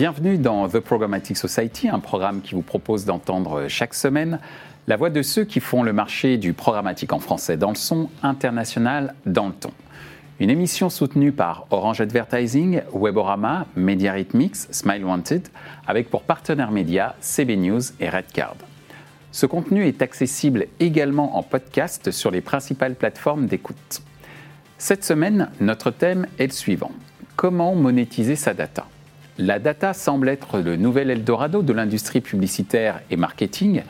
Bienvenue dans The Programmatic Society, un programme qui vous propose d'entendre chaque semaine la voix de ceux qui font le marché du programmatique en français dans le son, international dans le ton. Une émission soutenue par Orange Advertising, Weborama, Media Rhythmics, Smile Wanted, avec pour partenaires médias CB News et Redcard. Ce contenu est accessible également en podcast sur les principales plateformes d'écoute. Cette semaine, notre thème est le suivant. Comment monétiser sa data? La data semble être le nouvel Eldorado de l'industrie publicitaire et marketing.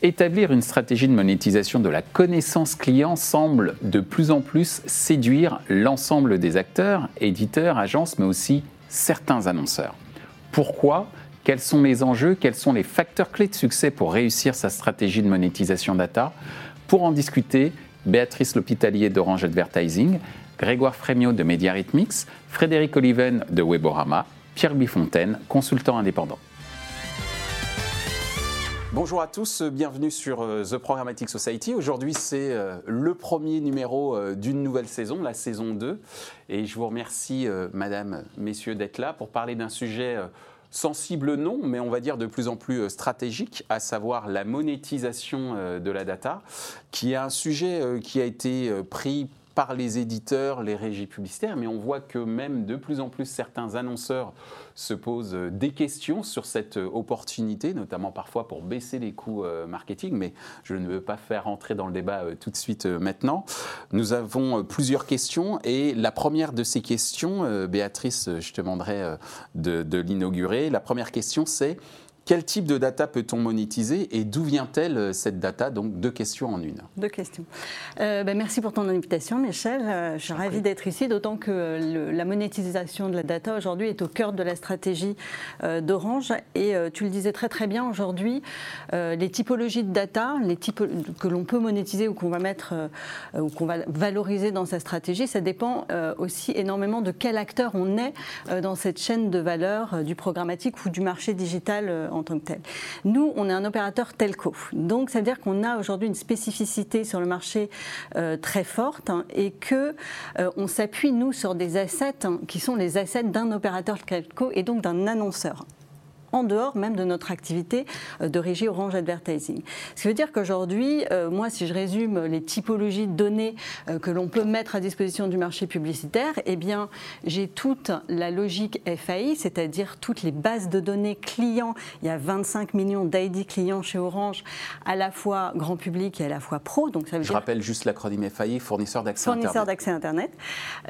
Établir une stratégie de monétisation de la connaissance client semble de plus en plus séduire l'ensemble des acteurs, éditeurs, agences, mais aussi certains annonceurs. Pourquoi? Quels sont les enjeux? Quels sont les facteurs clés de succès pour réussir sa stratégie de monétisation data? Pour en discuter, Béatrice L'Hôpitalier d'Orange Advertising, Grégoire Frémiot de Media Rhythmics, Frédéric Oliven de Weborama Pierre Bifontaine, consultant indépendant. Bonjour à tous, bienvenue sur euh, The Programmatic Society. Aujourd'hui, c'est euh, le premier numéro euh, d'une nouvelle saison, la saison 2. Et je vous remercie, madame, messieurs, d'être là pour parler d'un sujet sensible, non, mais on va dire de plus en plus stratégique, à savoir la monétisation de la data, qui est un sujet qui a été pris par les éditeurs, les régies publicitaires, mais on voit que même de plus en plus certains annonceurs se posent des questions sur cette opportunité, notamment parfois pour baisser les coûts euh, marketing, mais je ne veux pas faire entrer dans le débat euh, tout de suite euh, maintenant. Nous avons plusieurs questions et la première de ces questions, Béatrice, je te demanderai de, de l'inaugurer. La première question, c'est quel type de data peut-on monétiser et d'où vient-elle euh, cette data? Donc deux questions en une. Deux questions. Euh, ben, merci pour ton invitation, Michel. Euh, je suis ravie d'être ici, d'autant que la monétisation de la data aujourd'hui est au cœur de la stratégie d'Orange. Et tu le disais très très bien aujourd'hui, les typologies de data, les types que l'on peut monétiser ou qu'on va mettre ou qu'on va valoriser dans sa stratégie, ça dépend aussi énormément de quel acteur on est dans cette chaîne de valeur du programmatique ou du marché digital en tant que tel. Nous, on est un opérateur telco. Donc, ça veut dire qu'on a aujourd'hui une spécificité sur le marché euh, très forte hein, et que euh, on s'appuie, nous, sur des assets hein, qui sont les assets d'un opérateur telco et donc d'un annonceur en dehors même de notre activité euh, de régie Orange Advertising. Ce qui veut dire qu'aujourd'hui, euh, moi, si je résume les typologies de données euh, que l'on peut mettre à disposition du marché publicitaire, eh bien, j'ai toute la logique FAI, c'est-à-dire toutes les bases de données clients. Il y a 25 millions d'ID clients chez Orange, à la fois grand public et à la fois pro. Donc ça veut je rappelle juste l'acronyme FAI, fournisseur d'accès Internet. Fournisseur d'accès Internet.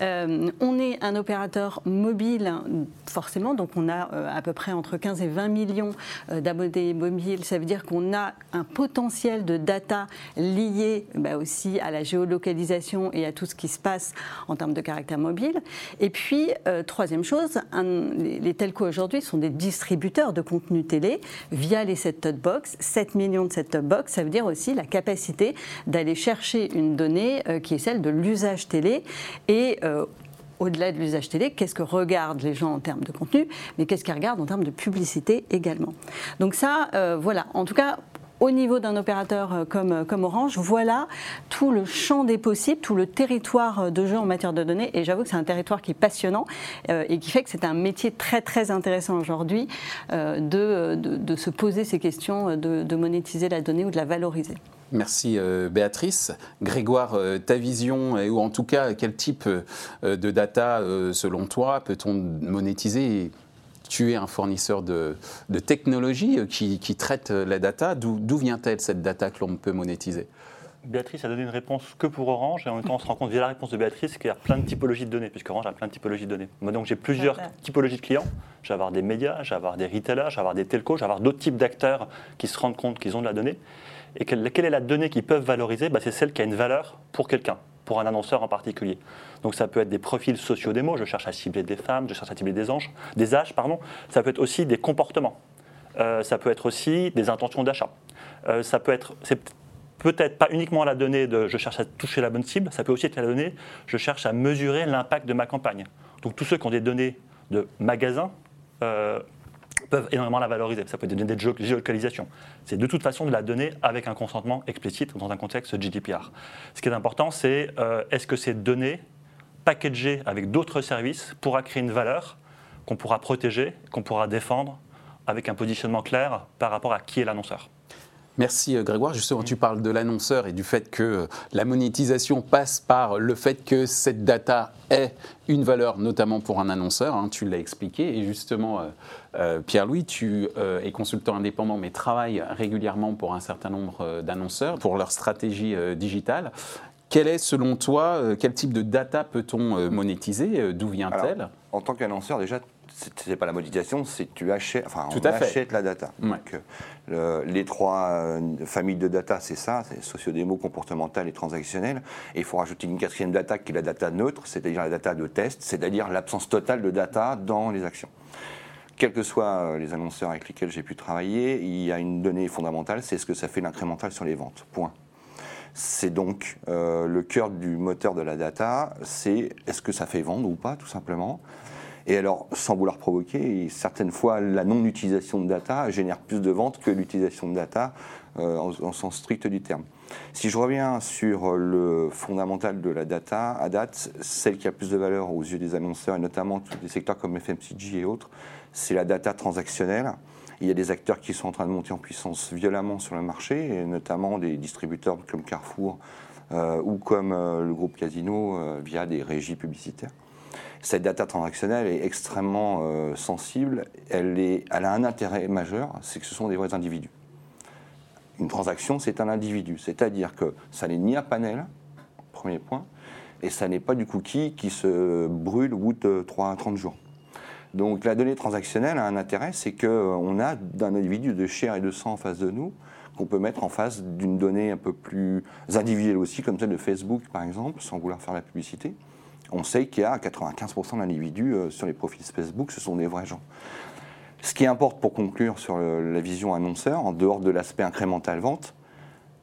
on est un opérateur mobile, forcément, donc on a à peu près entre 15 et 20 millions euh, d'abonnés mobiles, ça veut dire qu'on a un potentiel de data lié bah, aussi à la géolocalisation et à tout ce qui se passe en termes de caractère mobile. Et puis, euh, troisième chose, les, telcos aujourd'hui sont des distributeurs de contenu télé via les set-top box. 7 millions de set-top box, ça veut dire aussi la capacité d'aller chercher une donnée euh, qui est celle de l'usage télé et au-delà de l'usage télé, qu'est-ce que regardent les gens en termes de contenu, mais qu'est-ce qu'ils regardent en termes de publicité également. Donc ça, euh, voilà, en tout cas, au niveau d'un opérateur euh, comme, euh, comme Orange, voilà tout le champ des possibles, tout le territoire de jeu en matière de données. Et j'avoue que c'est un territoire qui est passionnant et qui fait que c'est un métier très très intéressant aujourd'hui de, de, se poser ces questions, de, de monétiser la donnée ou de la valoriser. Merci euh, Béatrice. Grégoire, euh, ta vision, ou en tout cas quel type euh, de data, selon toi, peut-on monétiser tu es un fournisseur de, technologie qui, traite la data. D'où vient-elle cette data que l'on peut monétiser? Béatrice a donné une réponse que pour Orange, et en même temps, on se rend compte via la réponse de Béatrice qu'il y a plein de typologies de données, puisque Orange a plein de typologies de données. Moi, donc, j'ai plusieurs typologies de clients. Je vais avoir des médias, je vais avoir des retailers, je vais avoir des telcos, je vais avoir d'autres types d'acteurs qui se rendent compte qu'ils ont de la donnée. Et quelle, est la donnée qu'ils peuvent valoriser? Bah, C'est celle qui a une valeur pour quelqu'un, pour un annonceur en particulier. Donc ça peut être des profils sociaux des mots, je cherche à cibler des femmes, je cherche à cibler des, anges, des âges, pardon. ça peut être aussi des comportements, euh, ça peut être aussi des intentions d'achat. Euh, ça peut être, c'est peut-être pas uniquement la donnée de je cherche à toucher la bonne cible, ça peut aussi être la donnée je cherche à mesurer l'impact de ma campagne. Donc tous ceux qui ont des données de magasins, euh, peuvent énormément la valoriser. Ça peut être des données de géolocalisation. C'est de toute façon de la donner avec un consentement explicite dans un contexte GDPR. Ce qui est important, c'est euh, est-ce que ces données packagées avec d'autres services pourra créer une valeur qu'on pourra protéger, qu'on pourra défendre avec un positionnement clair par rapport à qui est l'annonceur? Merci euh, Grégoire. Justement, tu parles de l'annonceur et du fait que euh, la monétisation passe par le fait que cette data ait une valeur, notamment pour un annonceur. Hein, tu l'as expliqué. Et justement, euh, Pierre-Louis, tu es consultant indépendant mais travailles régulièrement pour un certain nombre d'annonceurs pour leur stratégie digitale. Quel est, selon toi, quel type de data peut-on monétiser D'où vient-elle? En tant qu'annonceur, déjà, c'est pas la monétisation, c'est tu achètes, enfin, on achète la data. les trois euh, familles de data, c'est ça, c'est sociodémo, comportemental et transactionnel. Et il faut rajouter une quatrième data qui est la data neutre, c'est-à-dire la data de test, c'est-à-dire l'absence totale de data dans les actions. Quels que soient euh, les annonceurs avec lesquels j'ai pu travailler, il y a une donnée fondamentale, c'est ce que ça fait l'incrémental sur les ventes. Point. C'est donc euh, le cœur du moteur de la data, c'est est-ce que ça fait vendre ou pas, tout simplement. Et alors, sans vouloir provoquer, certaines fois, la non-utilisation de data génère plus de ventes que l'utilisation de data euh, en, sens strict du terme. Si je reviens sur le fondamental de la data, à date, celle qui a plus de valeur aux yeux des annonceurs, et notamment les secteurs comme FMCG et autres, c'est la data transactionnelle. Il y a des acteurs qui sont en train de monter en puissance violemment sur le marché, et notamment des distributeurs comme Carrefour euh, ou comme euh, le groupe Casino via des régies publicitaires. Cette data transactionnelle est extrêmement euh, sensible. Elle, a un intérêt majeur, c'est que ce sont des vrais individus. Une transaction, c'est un individu. C'est-à-dire que ça n'est ni un panel, premier point, et ça n'est pas du cookie qui se brûle au bout de 3 30 jours. Donc la donnée transactionnelle a un intérêt, c'est qu'on a d'un individu de chair et de sang en face de nous, qu'on peut mettre en face d'une donnée un peu plus individuelle aussi, comme celle de Facebook par exemple, sans vouloir faire la publicité on sait qu'il y a 95% d'individus euh, sur les profils Facebook, ce sont des vrais gens. Ce qui importe pour conclure sur la vision annonceur, en dehors de l'aspect incrémental vente,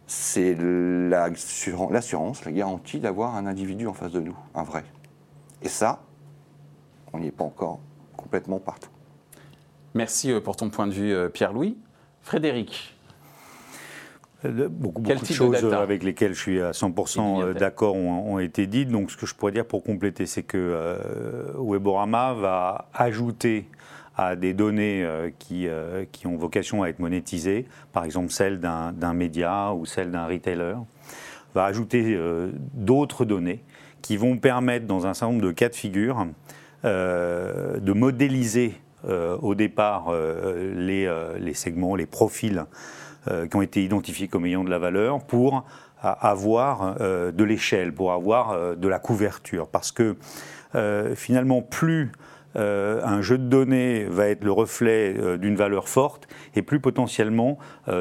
c'est l'assurance, la garantie d'avoir un individu en face de nous, un vrai. Et ça, on n'y est pas encore complètement partout. Merci euh, pour ton point de vue, euh, Pierre-Louis. Frédéric, Beaucoup, beaucoup de choses avec lesquelles je suis à 100% euh, d'accord ont, été dites. Donc, ce que je pourrais dire pour compléter, c'est que euh, Weborama va ajouter à des données euh, qui, qui, ont vocation à être monétisées, par exemple celles d'un média ou celles d'un retailer, va ajouter d'autres données qui vont permettre, dans un certain nombre de cas de figure, de modéliser au départ les, les, segments, les profils euh, qui ont été identifiés comme ayant de la valeur pour avoir euh, de l'échelle, pour avoir euh, de la couverture. Parce que finalement, plus un jeu de données va être le reflet d'une valeur forte, et plus potentiellement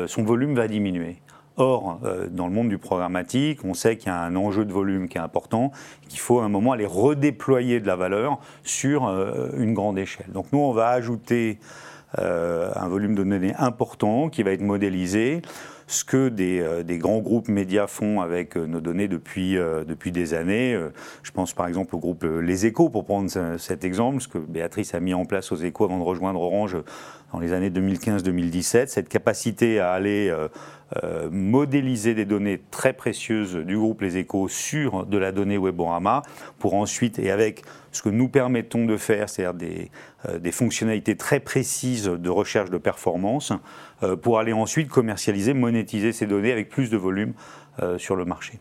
son volume va diminuer. Or, dans le monde du programmatique, on sait qu'il y a un enjeu de volume qui est important, qu'il faut à un moment aller redéployer de la valeur sur une grande échelle. Donc nous, on va ajouter euh, un volume de données important qui va être modélisé. Ce que des, euh, grands groupes médias font avec euh, nos données depuis, depuis des années. Je pense par exemple au groupe Les Échos, pour prendre cet exemple, ce que Béatrice a mis en place aux Échos avant de rejoindre Orange dans les années 2015-2017, cette capacité à aller modéliser des données très précieuses du groupe Les Échos sur de la donnée Weborama pour ensuite, et avec ce que nous permettons de faire, c'est-à-dire des, des, fonctionnalités très précises de recherche de performance, euh, pour aller ensuite commercialiser, monétiser ces données avec plus de volume sur le marché.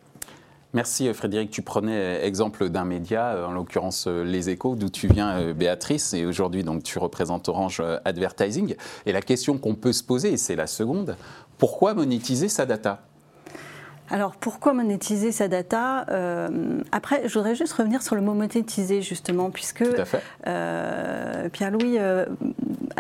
Merci Frédéric. Tu prenais exemple d'un média, en l'occurrence Les Échos, d'où tu viens Béatrice, et aujourd'hui donc tu représentes Orange Advertising. Et la question qu'on peut se poser, et c'est la seconde, pourquoi monétiser sa data? Alors pourquoi monétiser sa data euh, Après, je voudrais juste revenir sur le mot monétiser justement, puisque euh, Pierre-Louis euh,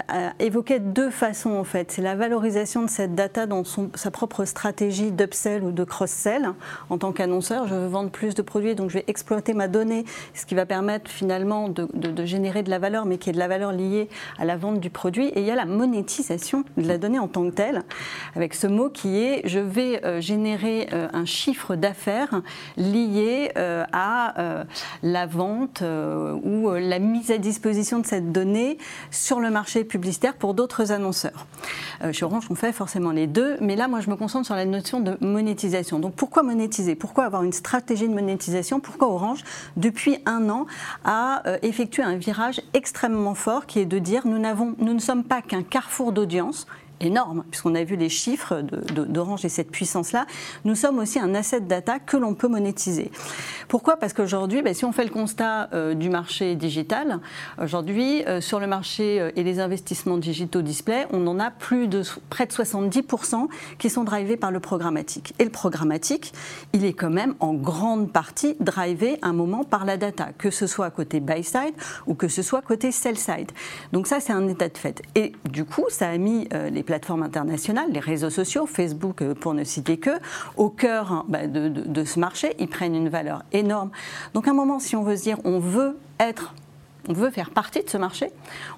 a évoqué deux façons en fait. C'est la valorisation de cette data dans son, sa propre stratégie d'upsell ou de cross-sell. En tant qu'annonceur, je veux vendre plus de produits, donc je vais exploiter ma donnée, ce qui va permettre finalement de, de générer de la valeur, mais qui est de la valeur liée à la vente du produit. Et il y a la monétisation de la donnée en tant que telle, avec ce mot qui est je vais générer un chiffre d'affaires lié euh, à euh, la vente ou la mise à disposition de cette donnée sur le marché publicitaire pour d'autres annonceurs. chez Orange, on fait forcément les deux, mais là, moi, je me concentre sur la notion de monétisation. Donc, pourquoi monétiser? Pourquoi avoir une stratégie de monétisation? Pourquoi Orange, depuis un an, a effectué un virage extrêmement fort qui est de dire nous, nous ne sommes pas qu'un carrefour d'audience énorme, puisqu'on a vu les chiffres d'Orange et cette puissance-là, nous sommes aussi un asset data que l'on peut monétiser. Pourquoi? Parce qu'aujourd'hui, ben, si on fait le constat euh, du marché digital, aujourd'hui, euh, sur le marché euh, et les investissements digitaux display, on en a près de 70% qui sont drivés par le programmatique. Et le programmatique, il est quand même en grande partie drivé un moment par la data, que ce soit côté buy side ou que ce soit côté sell side. Donc ça, c'est un état de fait. Et du coup, ça a mis les plateformes internationales, les réseaux sociaux, Facebook euh, pour ne citer que, au cœur hein, bah, de, ce marché. Ils prennent une valeur énorme. Donc à un moment, si on veut se dire, on veut être, on veut faire partie de ce marché,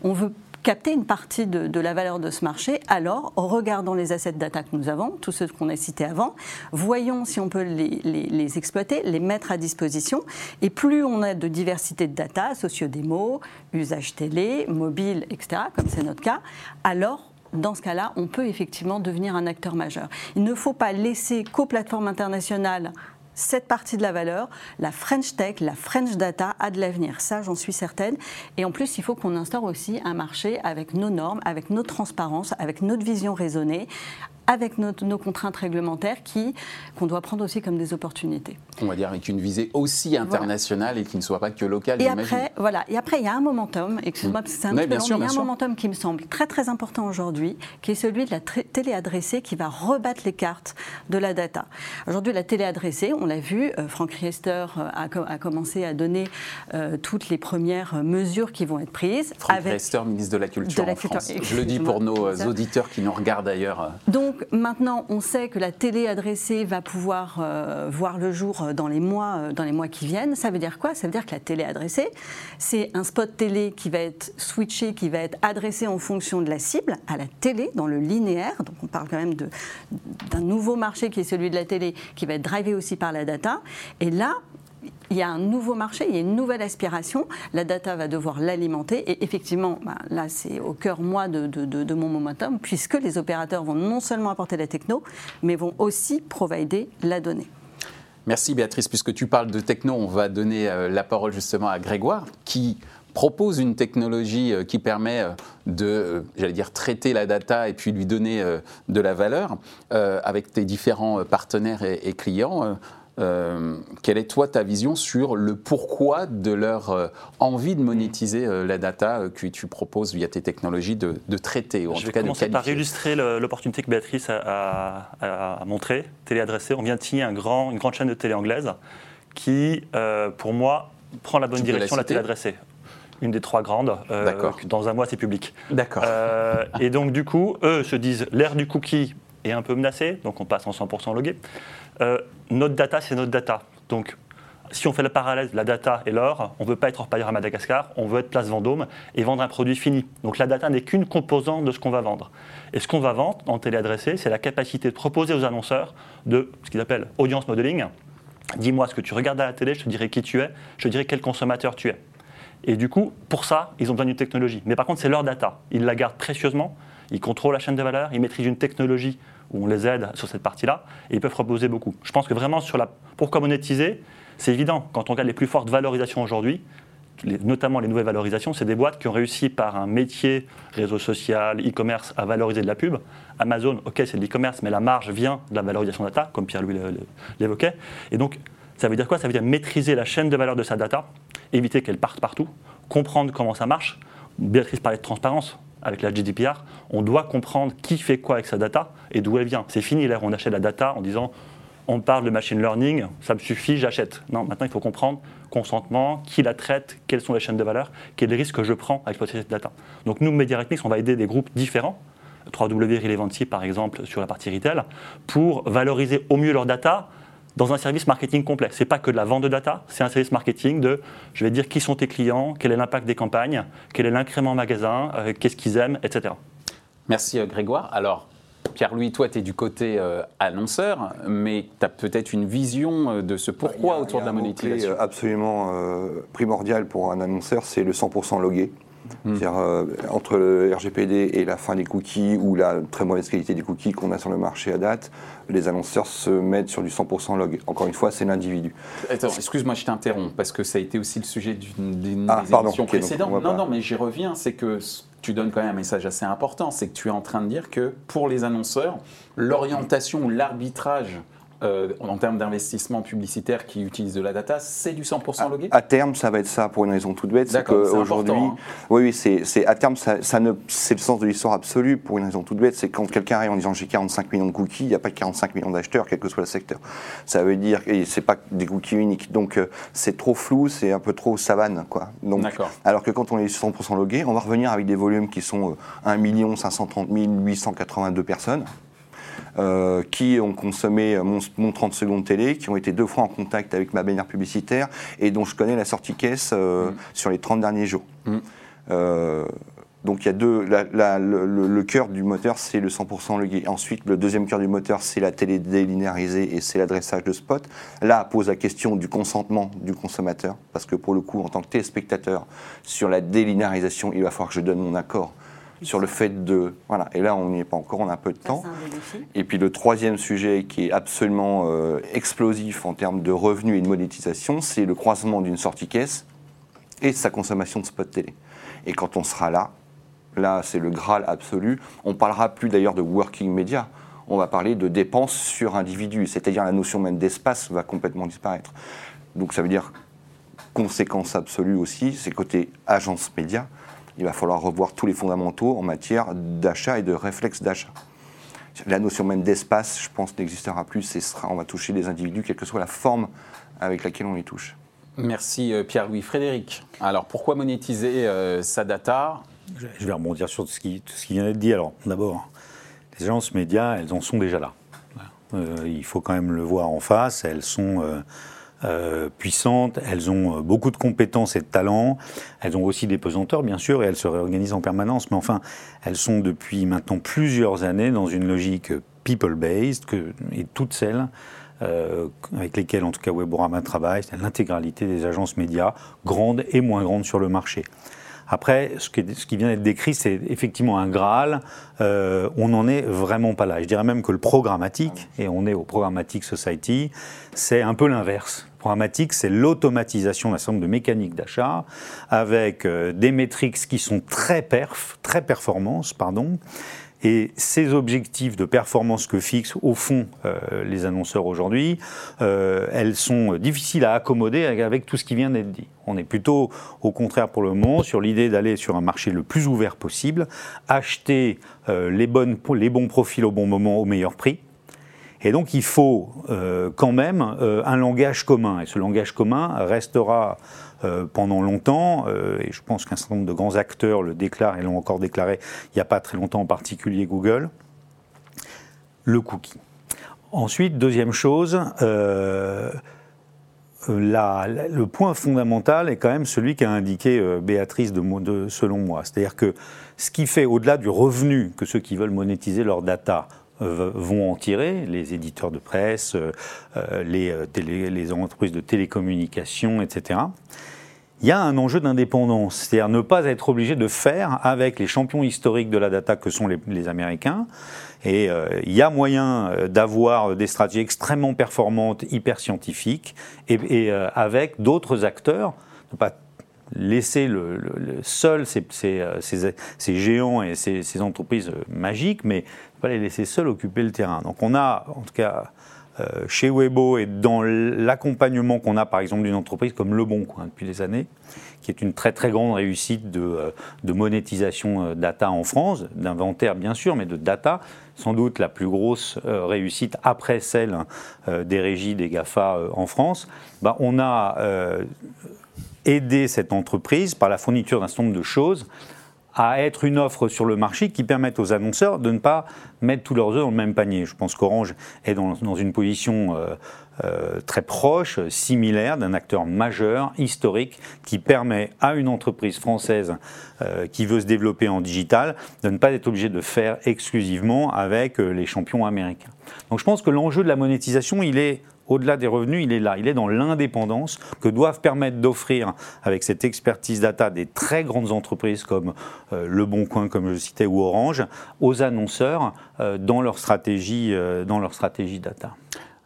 on veut capter une partie de, la valeur de ce marché, alors regardons les assets data que nous avons, tous ceux qu'on a cités avant, voyons si on peut les, les, exploiter, les mettre à disposition, et plus on a de diversité de data, sociodémo, usage télé, mobile, etc., comme c'est notre cas, alors dans ce cas-là, on peut effectivement devenir un acteur majeur. Il ne faut pas laisser qu'aux plateformes internationales cette partie de la valeur, la French Tech, la French Data a de l'avenir. Ça, j'en suis certaine. Et en plus, il faut qu'on instaure aussi un marché avec nos normes, avec notre transparence, avec notre vision raisonnée, avec nos, contraintes réglementaires qui qu'on doit prendre aussi comme des opportunités. On va dire avec une visée aussi internationale et qui ne soit pas que locale. Et après, voilà. Et après, il y a un momentum. Excuse-moi, parce que c'est un peu long, mais il y a un momentum qui me semble très très important aujourd'hui, qui est celui de la télé adressée qui va rebattre les cartes de la data. Aujourd'hui, la télé adressée, on l'a vu, euh, Franck Riester euh, a, commencé à donner euh, toutes les premières mesures qui vont être prises. Franck Riester, ministre de la Culture en France. Je le dis pour nos auditeurs qui nous regardent ailleurs. Donc maintenant, on sait que la télé adressée va pouvoir euh, voir le jour euh, dans les, mois, euh, dans les mois qui viennent. Ça veut dire quoi? Ça veut dire que la télé adressée, c'est un spot télé qui va être switché, qui va être adressé en fonction de la cible à la télé, dans le linéaire. Donc on parle quand même d'un nouveau marché qui est celui de la télé, qui va être drivé aussi par la data. Et là, il y a un nouveau marché, il y a une nouvelle aspiration. La data va devoir l'alimenter. Et effectivement, bah, là, c'est au cœur, moi, de, mon momentum, puisque les opérateurs vont non seulement apporter la techno, mais vont aussi provider la donnée. Merci Béatrice. Puisque tu parles de techno, on va donner euh, la parole justement à Grégoire, qui propose une technologie euh, qui permet euh, de, j'allais dire, traiter la data et puis lui donner de la valeur avec tes différents partenaires et clients. Euh, quelle est toi ta vision sur le pourquoi de leur euh, envie de monétiser euh, la data que tu proposes via tes technologies de, traiter ou en Je vais commencer par illustrer l'opportunité que Béatrice a, a, montré, téléadressé. On vient de signer un grand, une grande chaîne de télé anglaise qui, pour moi, prend la bonne direction la, la téléadressée une des trois grandes. dans un mois, c'est public. D'accord. et donc, du coup, eux se disent l'ère du cookie est un peu menacée, donc on passe en 100% logué. Euh, notre data, c'est notre data. Donc, si on fait le parallèle la data et l'or, on ne veut pas être orpailleur à Madagascar, on veut être place Vendôme et vendre un produit fini. Donc la data n'est qu'une composante de ce qu'on va vendre. Et ce qu'on va vendre en téléadressé, c'est la capacité de proposer aux annonceurs de ce qu'ils appellent audience modeling. Dis-moi ce que tu regardes à la télé, je te dirai qui tu es, je te dirai quel consommateur tu es. Et du coup, pour ça, ils ont besoin d'une technologie. Mais par contre, c'est leur data. Ils la gardent précieusement, ils contrôlent la chaîne de valeur, ils maîtrisent une technologie où on les aide sur cette partie-là, et ils peuvent proposer beaucoup. Je pense que vraiment, sur la, pourquoi monétiser, c'est évident. Quand on regarde les plus fortes valorisations aujourd'hui, notamment les nouvelles valorisations, c'est des boîtes qui ont réussi par un métier, réseau social, e-commerce, à valoriser de la pub. Amazon, ok, c'est de l'e-commerce, mais la marge vient de la valorisation data, comme Pierre-Louis l'évoquait. Et donc, ça veut dire quoi? Ça veut dire maîtriser la chaîne de valeur de sa data, éviter qu'elle parte partout, comprendre comment ça marche. Béatrice parlait de transparence avec la GDPR, on doit comprendre qui fait quoi avec sa data et d'où elle vient. C'est fini où on achète la data en disant on parle de machine learning, ça me suffit, j'achète. Non, maintenant il faut comprendre consentement, qui la traite, quelles sont les chaînes de valeur, quels risques que je prends à exploiter cette data. Donc nous, Mediarecnix, on va aider des groupes différents, 3W Relevancy par exemple sur la partie retail, pour valoriser au mieux leur data dans un service marketing complet. Ce n'est pas que de la vente de data, c'est un service marketing de, je vais dire qui sont tes clients, quel est l'impact des campagnes, quel est l'incrément magasin, euh, qu'est-ce qu'ils aiment, etc. Merci euh, Grégoire. Alors, Pierre-Louis, toi, tu es du côté euh, annonceur, mais tu as peut-être une vision de ce pourquoi autour de la monétisation? absolument primordial pour un annonceur, c'est le 100% logué. Hmm. C'est-à-dire entre le RGPD et la fin des cookies ou la très mauvaise qualité des cookies qu'on a sur le marché à date, les annonceurs se mettent sur du 100% log. Encore une fois, c'est l'individu. Attends, excuse-moi, je t'interromps, parce que ça a été aussi le sujet d'une ah, des émissions précédentes. Non, non, mais j'y reviens, c'est que tu donnes quand même un message assez important, c'est que tu es en train de dire que pour les annonceurs, l'orientation ou l'arbitrage euh, en termes d'investissement publicitaire qui utilise de la data, c'est du 100% logué à, terme, ça va être ça pour une raison toute bête. C'est qu'aujourd'hui, hein. oui, oui, c'est à terme, ça, ne, c'est le sens de l'histoire absolue pour une raison toute bête. C'est quand quelqu'un arrive en disant j'ai 45 millions de cookies, il n'y a pas 45 millions d'acheteurs, quel que soit le secteur. Ça veut dire, et c'est pas des cookies uniques. Donc euh, c'est trop flou, c'est un peu trop savane, quoi. Donc, alors que quand on est 100% logué, on va revenir avec des volumes qui sont 1 530 882 personnes. Euh, qui ont consommé mon, 30 secondes télé, qui ont été deux fois en contact avec ma bannière publicitaire et dont je connais la sortie caisse euh, mm. sur les 30 derniers jours. Mm. Euh, donc il y a deux, le, cœur du moteur c'est le 100% logué. Ensuite le deuxième cœur du moteur c'est la télé délinéarisée et c'est l'adressage de spot. Là pose la question du consentement du consommateur parce que pour le coup en tant que téléspectateur sur la délinéarisation il va falloir que je donne mon accord sur le fait de... Voilà, et là on n'y est pas encore, on a un peu de temps. Et puis le troisième sujet qui est absolument euh, explosif en termes de revenus et de monétisation, c'est le croisement d'une sortie caisse et sa consommation de spot télé. Et quand on sera là, là c'est le Graal absolu, on parlera plus d'ailleurs de working media, on va parler de dépenses sur individu, c'est-à-dire la notion même d'espace va complètement disparaître. Donc ça veut dire conséquence absolue aussi, c'est côté agence média, il va falloir revoir tous les fondamentaux en matière d'achat et de réflexe d'achat. La notion même d'espace, je pense, n'existera plus. Et sera, on va toucher les individus, quelle que soit la forme avec laquelle on les touche. Merci euh, Pierre-Louis. Frédéric, alors pourquoi monétiser euh, sa data? Je vais rebondir sur tout ce qui, tout ce qui vient d'être dit. Alors d'abord, les agences médias, elles en sont déjà là. Euh, il faut quand même le voir en face. Elles sont euh, puissantes, elles ont euh, beaucoup de compétences et de talents, elles ont aussi des pesanteurs bien sûr et elles se réorganisent en permanence, mais enfin elles sont depuis maintenant plusieurs années dans une logique people-based et toutes celles euh, avec lesquelles en tout cas Weborama travaille, c'est l'intégralité des agences médias, grandes et moins grandes sur le marché. Après, ce qui, vient d'être décrit, c'est effectivement un Graal. Euh, on n'en est vraiment pas là. Je dirais même que le programmatique, et on est au Programmatic Society, c'est un peu l'inverse. Programmatique, c'est l'automatisation d'un certain nombre de mécaniques d'achat avec euh, des métriques qui sont très perf, très performances, pardon, et ces objectifs de performance que fixent au fond euh, les annonceurs aujourd'hui, euh, elles sont difficiles à accommoder avec tout ce qui vient d'être dit. On est plutôt au contraire pour le moment sur l'idée d'aller sur un marché le plus ouvert possible, acheter les, bonnes, les bons profils au bon moment au meilleur prix. Et donc il faut quand même un langage commun. Et ce langage commun restera euh, pendant longtemps, euh, et je pense qu'un certain nombre de grands acteurs le déclarent et l'ont encore déclaré il n'y a pas très longtemps, en particulier Google, le cookie. Ensuite, deuxième chose, euh, le point fondamental est quand même celui qu'a indiqué Béatrice de, de, selon moi. C'est-à-dire que ce qui fait, au-delà du revenu que ceux qui veulent monétiser leur data vont en tirer, les éditeurs de presse, les, les entreprises de télécommunications, etc il y a un enjeu d'indépendance, c'est-à-dire ne pas être obligé de faire avec les champions historiques de la data que sont les, Américains. Et euh, il y a moyen euh, d'avoir des stratégies extrêmement performantes, hyper scientifiques, et, euh, avec d'autres acteurs, ne pas laisser le, ces, géants et ces, entreprises magiques, mais pas les laisser seuls occuper le terrain. Donc on a, en tout cas, euh, chez Weibo et dans l'accompagnement qu'on a par exemple d'une entreprise comme Le Bon Coin depuis des années, qui est une très très grande réussite de, euh, de monétisation euh, data en France, d'inventaire bien sûr, mais de data, sans doute la plus grosse réussite après celle des régies des GAFA en France, bah, on a aidé cette entreprise par la fourniture d'un certain nombre de choses à être une offre sur le marché qui permette aux annonceurs de ne pas mettre tous leurs œufs dans le même panier. Je pense qu'Orange est dans, une position euh, euh, très proche, similaire d'un acteur majeur, historique, qui permet à une entreprise française euh, qui veut se développer en digital de ne pas être obligé de faire exclusivement avec les champions américains. Donc je pense que l'enjeu de la monétisation, il est au-delà des revenus, il est là, il est dans l'indépendance que doivent permettre d'offrir, avec cette expertise data, des très grandes entreprises comme euh, Le Bon Coin, comme je citais, ou Orange, aux annonceurs euh, dans, leur stratégie, euh, dans leur stratégie data.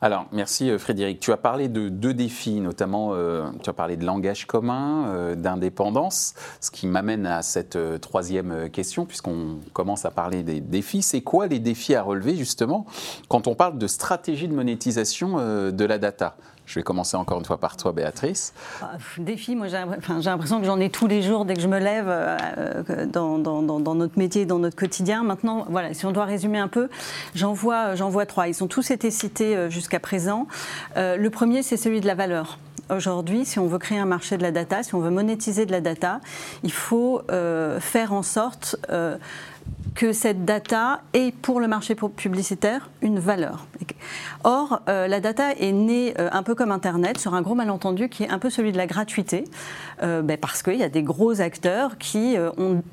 Alors, merci euh, Frédéric. Tu as parlé de deux défis, notamment euh, tu as parlé de langage commun, euh, d'indépendance, ce qui m'amène à cette troisième question, puisqu'on commence à parler des défis. C'est quoi les défis à relever, justement, quand on parle de stratégie de monétisation de la data? Je vais commencer encore une fois par toi, Béatrice. Ah, défi, moi j'ai l'impression que j'en ai tous les jours dès que je me lève euh, dans, notre métier, dans notre quotidien. Maintenant, voilà, si on doit résumer un peu, j'en vois, vois trois. Ils ont tous été cités euh, jusqu'à présent. Euh, le premier, c'est celui de la valeur aujourd'hui, si on veut créer un marché de la data, si on veut monétiser de la data, il faut faire en sorte que cette data ait pour le marché publicitaire une valeur. Or, euh, la data est née euh, un peu comme Internet sur un gros malentendu qui est un peu celui de la gratuité, euh, ben, parce qu'il y a des gros acteurs qui ont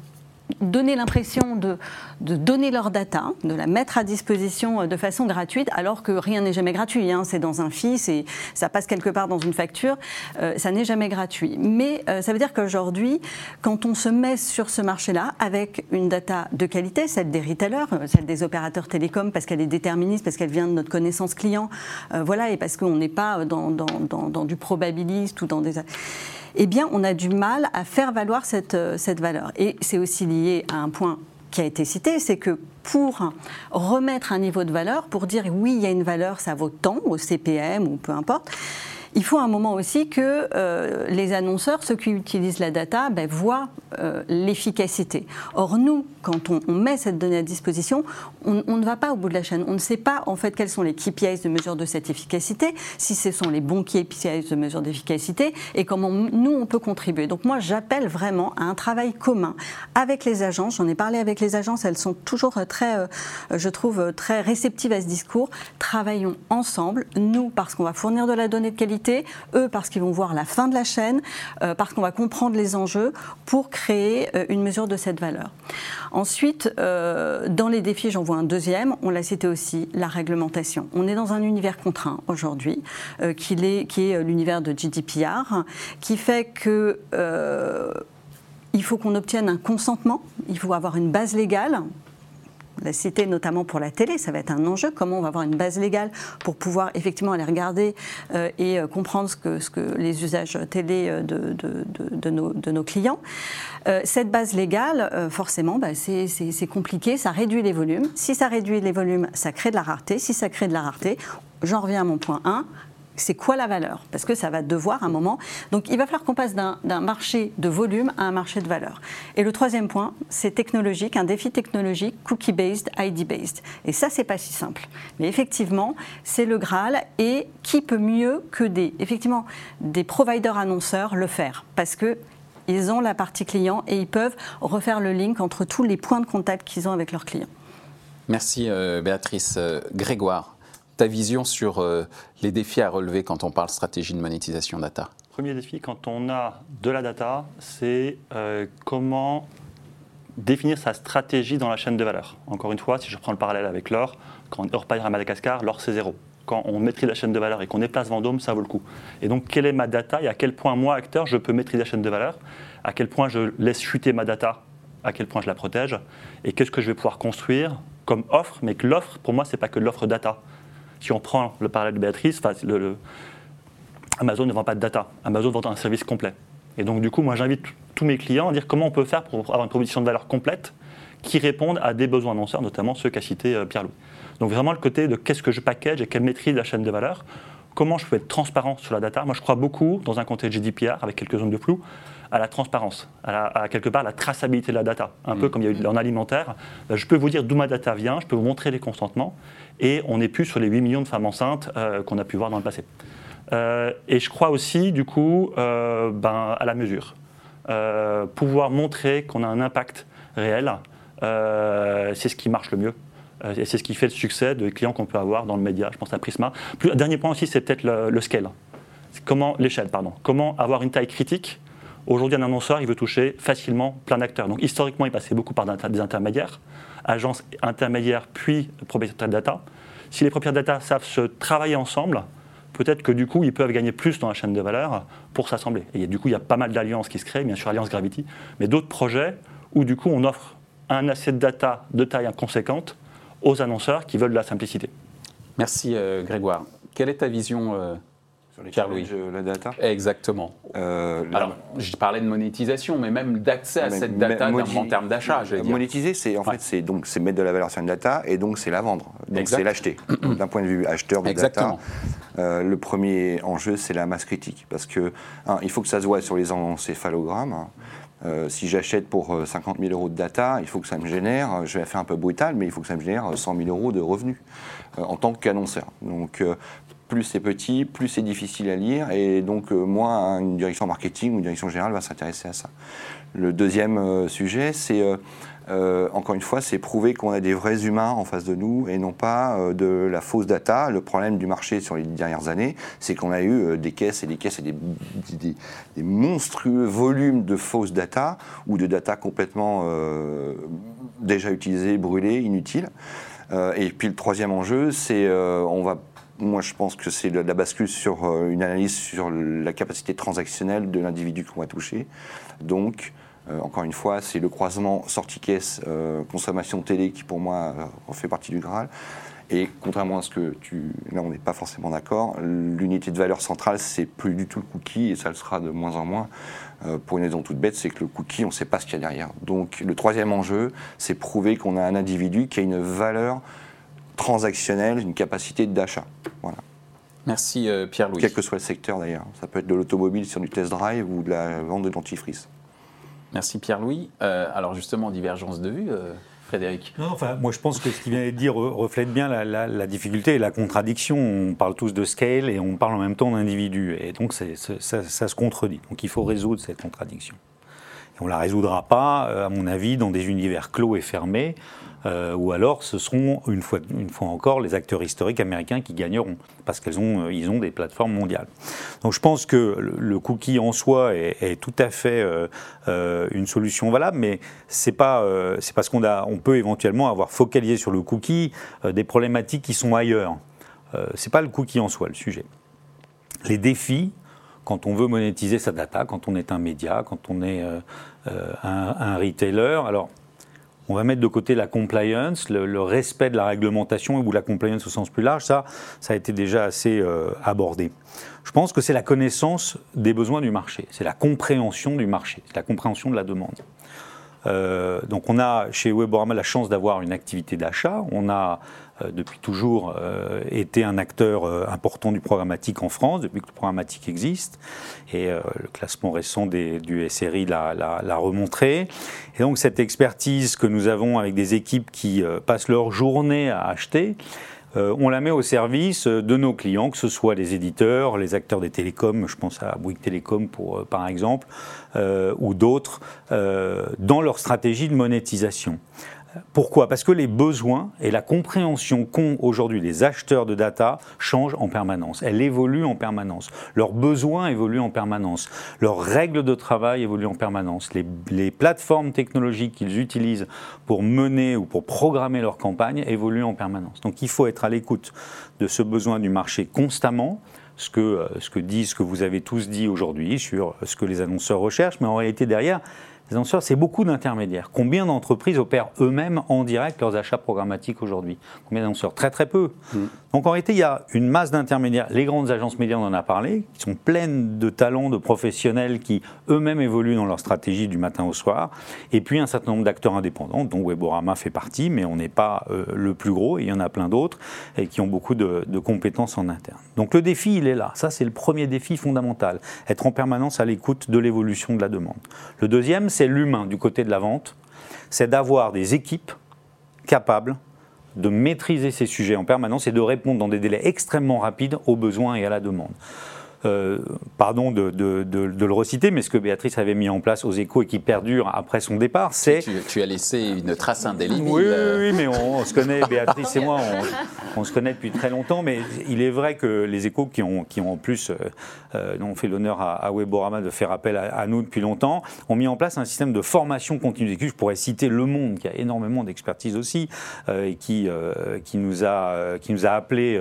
donner l'impression de, donner leur data, de la mettre à disposition de façon gratuite, alors que rien n'est jamais gratuit. Hein. C'est dans un fils et ça passe quelque part dans une facture. Euh, ça n'est jamais gratuit. Mais euh, ça veut dire qu'aujourd'hui, quand on se met sur ce marché-là avec une data de qualité, celle des retailers, euh, celle des opérateurs télécoms, parce qu'elle est déterministe, parce qu'elle vient de notre connaissance client, voilà, et parce qu'on n'est pas dans, dans, du probabiliste ou dans des eh bien, on a du mal à faire valoir cette, euh, cette valeur. Et c'est aussi lié à un point qui a été cité, c'est que pour remettre un niveau de valeur, pour dire oui, il y a une valeur, ça vaut tant, au CPM ou peu importe, il faut un moment aussi que euh, les annonceurs, ceux qui utilisent la data, ben, voient euh, l'efficacité. Or, nous, quand on, met cette donnée à disposition, on, ne va pas au bout de la chaîne. On ne sait pas en fait quels sont les KPIs de mesure de cette efficacité, si ce sont les bons KPIs de mesure d'efficacité et comment nous, on peut contribuer. Donc moi, j'appelle vraiment à un travail commun avec les agences. J'en ai parlé avec les agences, elles sont toujours très, euh, je trouve, très réceptives à ce discours. Travaillons ensemble, nous, parce qu'on va fournir de la donnée de qualité eux parce qu'ils vont voir la fin de la chaîne, euh, parce qu'on va comprendre les enjeux pour créer euh, une mesure de cette valeur. Ensuite, euh, dans les défis, j'en vois un deuxième, on l'a cité aussi, la réglementation. On est dans un univers contraint aujourd'hui, qui est, qui est l'univers de GDPR, qui fait que il faut qu'on obtienne un consentement, il faut avoir une base légale la cité notamment pour la télé, ça va être un enjeu. Comment on va avoir une base légale pour pouvoir effectivement aller regarder euh, et euh, comprendre ce que, les usages télé euh, de, de, nos, de nos, clients. cette base légale, forcément, bah, c'est compliqué, ça réduit les volumes. Si ça réduit les volumes, ça crée de la rareté. Si ça crée de la rareté, j'en reviens à mon point 1, c'est quoi la valeur? Parce que ça va devoir un moment. Donc il va falloir qu'on passe d'un marché de volume à un marché de valeur. Et le troisième point, c'est technologique, un défi technologique, cookie-based, ID-based. Et ça, c'est pas si simple. Mais effectivement, c'est le Graal. Et qui peut mieux que des, effectivement, des providers annonceurs le faire? Parce que ils ont la partie client et ils peuvent refaire le link entre tous les points de contact qu'ils ont avec leurs clients. Merci euh, Béatrice. Euh, Grégoire, ta vision sur euh, les défis à relever quand on parle stratégie de monétisation data? Premier défi, quand on a de la data, c'est euh, comment définir sa stratégie dans la chaîne de valeur. Encore une fois, si je prends le parallèle avec l'or, quand on repaye à Madagascar, l'or c'est zéro. Quand on maîtrise la chaîne de valeur et qu'on est place Vendôme, ça vaut le coup. Et donc, quelle est ma data et à quel point, moi, acteur, je peux maîtriser la chaîne de valeur? À quel point je laisse chuter ma data? À quel point je la protège? Et qu'est-ce que je vais pouvoir construire comme offre? Mais que l'offre, pour moi, ce n'est pas que l'offre data si on prend le parallèle de Béatrice, Amazon ne vend pas de data. Amazon vend un service complet. Et donc, du coup, moi, j'invite tous mes clients à dire comment on peut faire pour avoir une proposition de valeur complète qui réponde à des besoins annonceurs, notamment ceux qu'a cité euh, Pierre-Louis. Donc, vraiment, le côté de qu'est-ce que je package et quelle maîtrise la chaîne de valeur, comment je peux être transparent sur la data. Moi, je crois beaucoup, dans un contexte GDPR, avec quelques zones de flou, à la transparence, à, quelque part la traçabilité de la data. Un peu mm. comme il y a eu en alimentaire. Euh, je peux vous dire d'où ma data vient, je peux vous montrer les consentements, et on n'est plus sur les 8 millions de femmes enceintes euh, qu'on a pu voir dans le passé. Euh, et je crois aussi, du coup, ben, à la mesure. pouvoir montrer qu'on a un impact réel, c'est ce qui marche le mieux. Et c'est ce qui fait le succès des clients qu'on peut avoir dans le média. Je pense à Prisma. Plus, dernier point aussi, c'est peut-être le, le scale. Comment l'échelle, pardon. Comment avoir une taille critique Aujourd'hui, un annonceur, il veut toucher facilement plein d'acteurs. Donc historiquement, il passait beaucoup par des intermédiaires, agences intermédiaires, puis propriétaires de data. Si les propriétaires de data savent se travailler ensemble, peut-être que du coup, ils peuvent gagner plus dans la chaîne de valeur pour s'assembler. Et du coup, il y a pas mal d'alliances qui se créent, bien sûr, Alliance Gravity, mais d'autres projets où du coup, on offre un asset data de taille conséquente aux annonceurs qui veulent de la simplicité. Merci euh, Grégoire. Quelle est ta vision euh, sur les Pierre-Louis la data Exactement. Euh, Alors, je parlais de monétisation, mais même d'accès à cette data en termes d'achat. Monétiser, c'est en fait, c'est donc c'est mettre de la valeur sur une data et donc c'est la vendre. Donc c'est l'acheter. D'un point de vue acheteur de Exactement. data, le premier enjeu, c'est la masse critique, parce que il faut que ça se voit sur les encéphalogrammes. Hein. Euh, si j'achète pour 50 euh, 000 euros de data, il faut que ça me génère, euh, je vais faire un peu brutal, mais il faut que ça me génère 100 000 euros de revenus en tant qu'annonceur. Donc plus c'est petit, plus c'est difficile à lire, et donc moins une direction marketing ou une direction générale va s'intéresser à ça. Le deuxième sujet, c'est euh, encore une fois, c'est prouver qu'on a des vrais humains en face de nous et non pas euh, de la fausse data. Le problème du marché sur les dernières années, c'est qu'on a eu euh, des caisses et des caisses et des, des, monstrueux volumes de fausses data ou de data complètement déjà utilisées, brûlées, inutiles. et puis le troisième enjeu, c'est on va moi, je pense que c'est la bascule sur une analyse sur la capacité transactionnelle de l'individu qu'on va toucher. Donc, euh, encore une fois, c'est le croisement sortie-caisse, euh, consommation télé qui pour moi euh, fait partie du Graal. Et contrairement à ce que tu. Là, on n'est pas forcément d'accord. L'unité de valeur centrale, c'est plus du tout le cookie et ça le sera de moins en moins. pour une raison toute bête, c'est que le cookie, on ne sait pas ce qu'il y a derrière. Donc, le troisième enjeu, c'est prouver qu'on a un individu qui a une valeur transactionnelle, une capacité d'achat. Voilà. Merci Pierre-Louis. Quel que soit le secteur d'ailleurs. Ça peut être de l'automobile sur du test drive ou de la vente de dentifrice. Merci Pierre-Louis. Euh, alors justement, divergence de vue, euh, Frédéric enfin, Moi je pense que ce qu'il vient de dire reflète bien la, difficulté et la contradiction. On parle tous de scale et on parle en même temps d'individu. Et donc ça, ça, se contredit. Donc il faut résoudre cette contradiction. Et on ne la résoudra pas, euh, à mon avis, dans des univers clos et fermés. Euh, ou alors ce seront une fois, une fois encore les acteurs historiques américains qui gagneront, parce qu'ils ont, euh, ils ont des plateformes mondiales. Donc je pense que le, cookie en soi est, tout à fait euh, une solution valable, mais c'est pas c'est parce qu'on a, on peut éventuellement avoir focalisé sur le cookie des problématiques qui sont ailleurs. c'est pas le cookie en soi le sujet. Les défis, quand on veut monétiser sa data, quand on est un média, quand on est un, un retailer, alors on va mettre de côté la compliance, le, respect de la réglementation ou la compliance au sens plus large, ça, ça a été déjà assez euh, abordé. Je pense que c'est la connaissance des besoins du marché, c'est la compréhension du marché, c'est la compréhension de la demande. Euh, donc on a chez Weborama la chance d'avoir une activité d'achat, on a depuis toujours euh, été un acteur euh, important du programmatique en France, depuis que le programmatique existe. Et le classement récent du SRI l'a remontré. Et donc cette expertise que nous avons avec des équipes qui passent leur journée à acheter, on la met au service de nos clients, que ce soit les éditeurs, les acteurs des télécoms, je pense à Bouygues Télécom pour, par exemple, ou d'autres, dans leur stratégie de monétisation. Pourquoi? Parce que les besoins et la compréhension qu'ont aujourd'hui les acheteurs de data changent en permanence. Elles évoluent en permanence. Leurs besoins évoluent en permanence. Leurs règles de travail évoluent en permanence. Les, plateformes technologiques qu'ils utilisent pour mener ou pour programmer leur campagne évoluent en permanence. Donc il faut être à l'écoute de ce besoin du marché constamment. Ce que, euh, ce que ce que vous avez tous dit aujourd'hui sur ce que les annonceurs recherchent, mais en réalité derrière, les annonceurs, c'est beaucoup d'intermédiaires. Combien d'entreprises opèrent eux-mêmes en direct leurs achats programmatiques aujourd'hui? Combien d'annonceurs? Très très peu. Mm. Donc en réalité, il y a une masse d'intermédiaires. Les grandes agences médias, on en a parlé, qui sont pleines de talents, de professionnels qui eux-mêmes évoluent dans leur stratégie du matin au soir. Et puis un certain nombre d'acteurs indépendants, dont Weborama fait partie, mais on n'est pas euh, le plus gros. il y en a plein d'autres et qui ont beaucoup de, de compétences en interne. Donc le défi, il est là. Ça, c'est le premier défi fondamental. Être en permanence à l'écoute de l'évolution de la demande. Le deuxième, c'est l'humain du côté de la vente, c'est d'avoir des équipes capables de maîtriser ces sujets en permanence et de répondre dans des délais extrêmement rapides aux besoins et à la demande. Pardon de, le reciter, mais ce que Béatrice avait mis en place aux échos et qui perdure après son départ, c'est... Tu, as laissé une trace indélébile. Oui, oui, mais on, se connaît, Béatrice et moi, on, se connaît depuis très longtemps, mais il est vrai que les échos qui ont, qui ont en plus ont fait l'honneur à, à Weborama de faire appel à, nous depuis longtemps, ont mis en place un système de formation continue. Je pourrais citer Le Monde, qui a énormément d'expertise aussi, et qui, qui, nous a, qui nous a appelés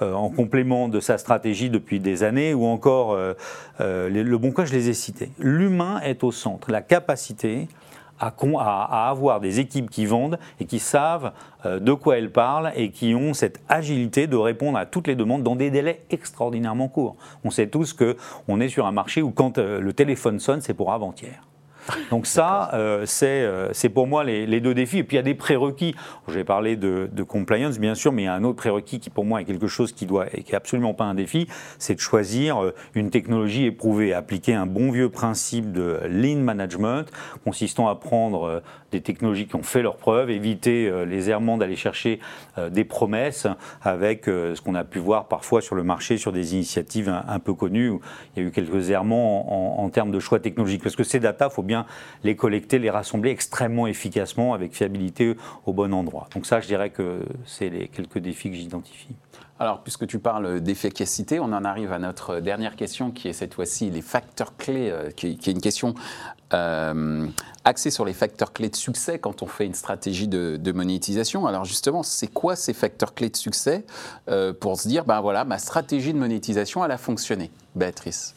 en complément de sa stratégie depuis des années, ou encore euh, euh, le bon cas, je les ai cités. L'humain est au centre, la capacité à, avoir des équipes qui vendent et qui savent euh, de quoi elles parlent et qui ont cette agilité de répondre à toutes les demandes dans des délais extraordinairement courts. On sait tous qu'on est sur un marché où quand le téléphone sonne, c'est pour avant-hier. Donc ça, euh, euh, c'est pour moi les, deux défis. Et puis il y a des prérequis. J'ai parlé de, compliance, bien sûr, mais il y a un autre prérequis qui pour moi est quelque chose qui doit, qui est absolument pas un défi, c'est de choisir euh, une technologie éprouvée, appliquer un bon vieux principe de lean management, consistant à prendre des technologies qui ont fait leurs preuves, éviter les errements d'aller chercher des promesses avec ce qu'on a pu voir parfois sur le marché sur des initiatives un, peu connues où il y a eu quelques errements en, en termes de choix technologiques. Parce que ces data, faut bien les collecter, les rassembler extrêmement efficacement avec fiabilité au bon endroit. Donc ça, je dirais que c'est les quelques défis que j'identifie. Alors, puisque tu parles d'efficacité, on en arrive à notre dernière question, qui est cette fois-ci les facteurs clés, euh, qui, est une question euh, axée sur les facteurs clés de succès quand on fait une stratégie de, monétisation. Alors justement, c'est quoi ces facteurs clés de succès euh, pour se dire, ben voilà, ma stratégie de monétisation, elle a fonctionné, Béatrice?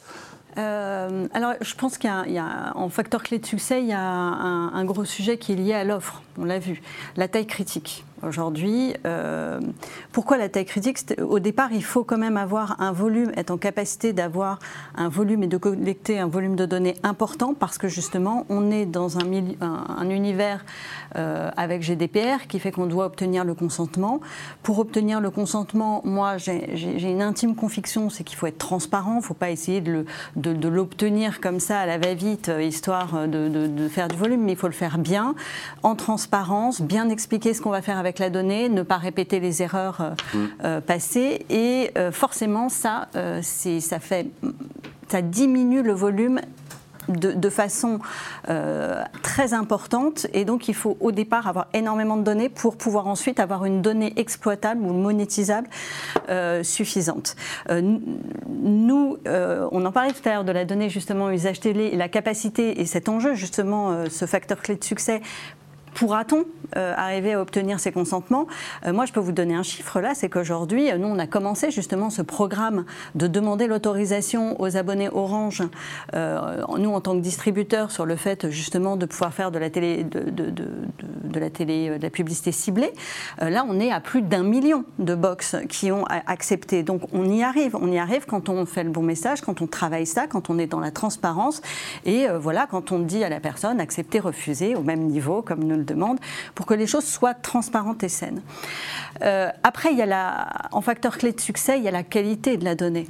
Alors, je pense qu'il y, a, en facteur clé de succès, il y a un gros sujet qui est lié à l'offre. On l'a vu, la taille critique aujourd'hui. Euh, pourquoi la taille critique Au départ, il faut quand même avoir un volume, être en capacité d'avoir un volume et de collecter un volume de données important parce que justement, on est dans un, un, univers euh, avec GDPR qui fait qu'on doit obtenir le consentement. Pour obtenir le consentement, moi, j'ai une intime conviction, c'est qu'il faut être transparent, il ne faut pas essayer de l'obtenir comme ça à la va-vite, euh, histoire de faire du volume, mais il faut le faire bien, en transparence, bien expliquer ce qu'on va faire avec avec la donnée, ne pas répéter les erreurs euh, mm. euh, passées. Et euh, forcément, ça, ça, fait, ça diminue le volume de, façon très importante. Et donc, il faut au départ avoir énormément de données pour pouvoir ensuite avoir une donnée exploitable ou monétisable suffisante. nous, on en parlait tout à l'heure de la donnée justement usage télé, et la capacité et cet enjeu justement, ce facteur clé de succès pourra-t-on euh, arriver à obtenir ces consentements? Euh, Moi, je peux vous donner un chiffre là, c'est qu'aujourd'hui, nous, on a commencé justement ce programme de demander l'autorisation aux abonnés Orange, euh, nous en tant que distributeurs, sur le fait justement de pouvoir faire de la télé, de, la télé, de la publicité ciblée. là, on est à plus d'un million de box qui ont accepté. Donc, on y arrive. On y arrive quand on fait le bon message, quand on travaille ça, quand on est dans la transparence et voilà, quand on dit à la personne accepter, refuser au même niveau, comme nous le demande, pour que les choses soient transparentes et saines. Euh, après, il y a la, en facteur clé de succès, il y a la qualité de la donnée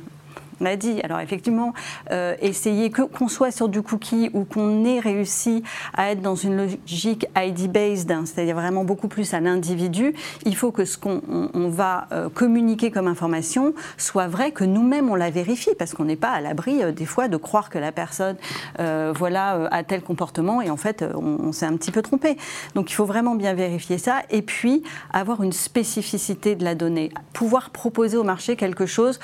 l'a dit. Alors effectivement, euh, essayer qu'on soit sur du cookie ou qu'on ait réussi à être dans une logique ID-based, hein, c'est-à-dire vraiment beaucoup plus à l'individu, il faut que ce qu'on va euh, communiquer comme information soit vrai, que nous-mêmes on la vérifie, parce qu'on n'est pas à l'abri euh, des fois de croire que la personne voilà, a tel comportement et en fait on, s'est un petit peu trompé. Donc il faut vraiment bien vérifier ça et puis avoir une spécificité de la donnée, pouvoir proposer au marché quelque chose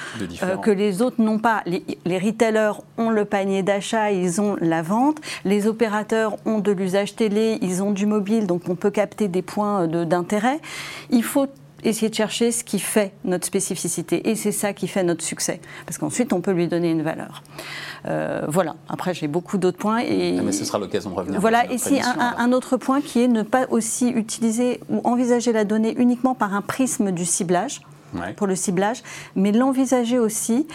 que les autres non pas, les, retailers ont le panier d'achat, ils ont la vente, les opérateurs ont de l'usage télé, ils ont du mobile, donc on peut capter des points d'intérêt. Il faut essayer de chercher ce qui fait notre spécificité. Et c'est ça qui fait notre succès. Parce qu'ensuite, on peut lui donner une valeur. Euh, voilà. Après, j'ai beaucoup d'autres points. Et... Ah, mais ce sera l'occasion de revenir. Voilà. Et si un, un, autre point qui est ne pas aussi utiliser ou envisager la donnée uniquement par un prisme du ciblage, pour le ciblage, mais l'envisager aussi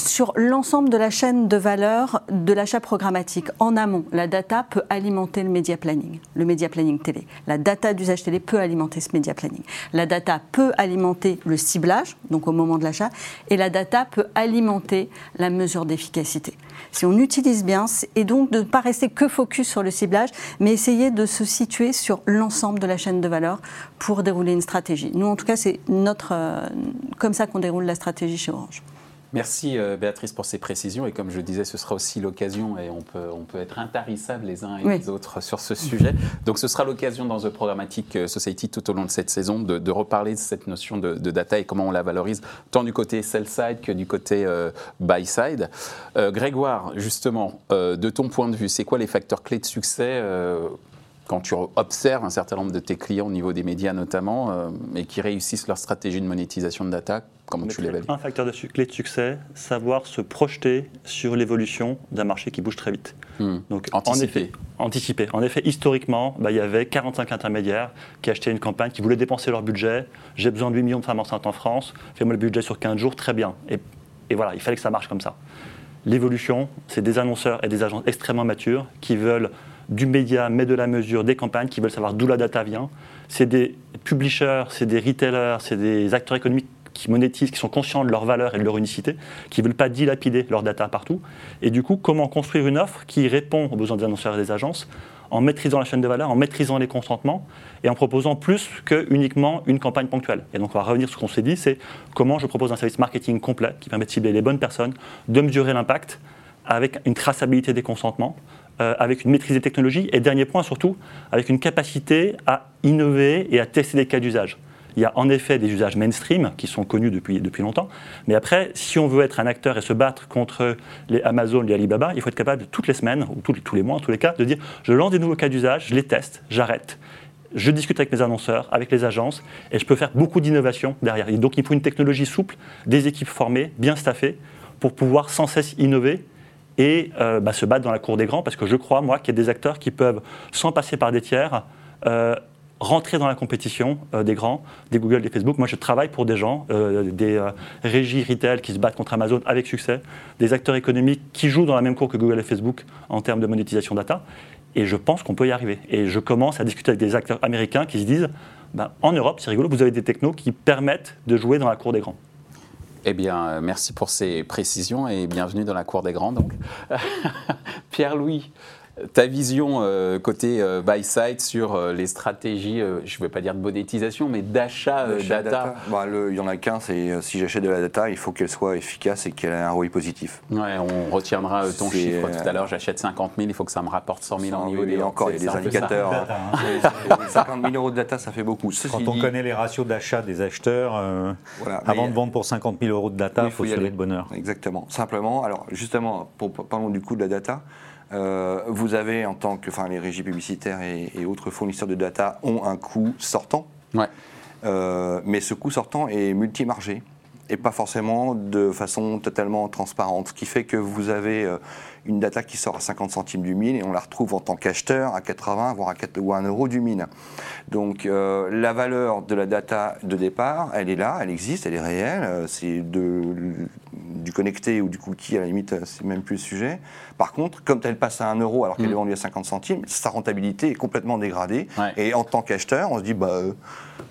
sur l'ensemble de la chaîne de valeur de l'achat programmatique. En amont, la data peut alimenter le média planning, le média planning télé. La data d'usage télé peut alimenter ce média planning. La data peut alimenter le ciblage, donc au moment de l'achat, et la data peut alimenter la mesure d'efficacité. Si on utilise bien, et donc de ne pas rester que focus sur le ciblage, mais essayer de se situer sur l'ensemble de la chaîne de valeur pour dérouler une stratégie. Nous, en tout cas, c'est notre, euh, comme ça qu'on déroule la stratégie chez Orange. Merci euh, Béatrice pour ces précisions et comme je disais, ce sera aussi l'occasion et on peut, on peut être intarissables les uns et les autres sur ce sujet. Donc ce sera l'occasion dans The Programmatic euh, Society tout au long de cette saison de, reparler de cette notion de, data et comment on la valorise tant du côté sell-side que du côté euh, buy-side. Grégoire, justement, de ton point de vue, c'est quoi les facteurs clés de succès quand tu observes un certain nombre de tes clients au niveau des médias notamment, euh, et qui réussissent leur stratégie de monétisation de data, comment tu l'évalues Un facteur de clé de succès, savoir se projeter sur l'évolution d'un marché qui bouge très vite. Hmm. Donc, anticiper. En effet, anticiper. En effet, historiquement, bah, il y avait 45 intermédiaires qui achetaient une campagne, qui voulaient dépenser leur budget. J'ai besoin de 8 millions de femmes enceintes en France, fais-moi le budget sur 15 jours, très bien. Et, et voilà, il fallait que ça marche comme ça. L'évolution, c'est des annonceurs et des agences extrêmement matures qui veulent du média, mais de la mesure, des campagnes qui veulent savoir d'où la data vient. C'est des publishers, c'est des retailers, c'est des acteurs économiques qui monétisent, qui sont conscients de leur valeur et de leur unicité, qui ne veulent pas dilapider leur data partout. Et du coup, comment construire une offre qui répond aux besoins des annonceurs et des agences en maîtrisant la chaîne de valeur, en maîtrisant les consentements et en proposant plus que uniquement une campagne ponctuelle. Et donc on va revenir sur ce qu'on s'est dit, c'est comment je propose un service marketing complet qui permet de cibler les bonnes personnes, de mesurer l'impact avec une traçabilité des consentements, euh, avec une maîtrise des technologies et dernier point surtout, avec une capacité à innover et à tester des cas d'usage. Il y a en effet des usages mainstream qui sont connus depuis, depuis longtemps, mais après, si on veut être un acteur et se battre contre les Amazon, les Alibaba, il faut être capable toutes les semaines, ou tous les, tous les mois en tous les cas, de dire je lance des nouveaux cas d'usage, je les teste, j'arrête, je discute avec mes annonceurs, avec les agences, et je peux faire beaucoup d'innovation derrière. Donc il faut une technologie souple, des équipes formées, bien staffées, pour pouvoir sans cesse innover et euh, bah, se battre dans la cour des grands, parce que je crois, moi, qu'il y a des acteurs qui peuvent, sans passer par des tiers, euh, rentrer dans la compétition euh, des grands, des Google, des Facebook. Moi, je travaille pour des gens, des régies retail qui se battent contre Amazon avec succès, des acteurs économiques qui jouent dans la même cour que Google et Facebook en termes de monétisation data. Et je pense qu'on peut y arriver. Et je commence à discuter avec des acteurs américains qui se disent, bah, en Europe, c'est rigolo, vous avez des technos qui permettent de jouer dans la cour des grands. Eh bien, euh, merci pour ces précisions et bienvenue dans la cour des grands. Donc, Pierre-Louis, ta vision euh, côté euh, buy side sur euh, les stratégies, je ne vais pas dire de monétisation, mais d'achat data. Bah, il y en a qu'un, c'est si j'achète de la data, il faut qu'elle soit efficace et qu'elle ait un ROI positif. Ouais, on retiendra ton chiffre tout à l'heure. J'achète 50 000, il faut que ça me rapporte 100 000 en niveau des. encore, il y a des indicateurs. 50 000 euros de data, ça fait beaucoup. Quand on connaît les ratios d'achat des acheteurs, avant de vendre pour 50 000 euros de data, il faut, se lever de bonheur. Exactement. Simplement, alors justement, pour, parlons du coût de la data. Euh, vous avez, en tant que, enfin, les régies publicitaires et, autres fournisseurs de data ont un coût sortant. Ouais. Euh, mais ce coût sortant est multimargé et pas forcément de façon totalement transparente. Ce qui fait que vous avez euh, une data qui sort à 50 centimes du mille et on la retrouve en tant qu'acheteur à 80 voire à 4, ou à 1 euro du mine. Donc la valeur de la data de départ, elle est là, elle existe, elle est réelle. C'est du connecté ou du cookie, à la limite, c'est même plus le sujet. Par contre, comme elle passe à 1 euro alors qu'elle mm. est vendue à 50 centimes, sa rentabilité est complètement dégradée. Et en tant qu'acheteur, on se dit, bah, euh,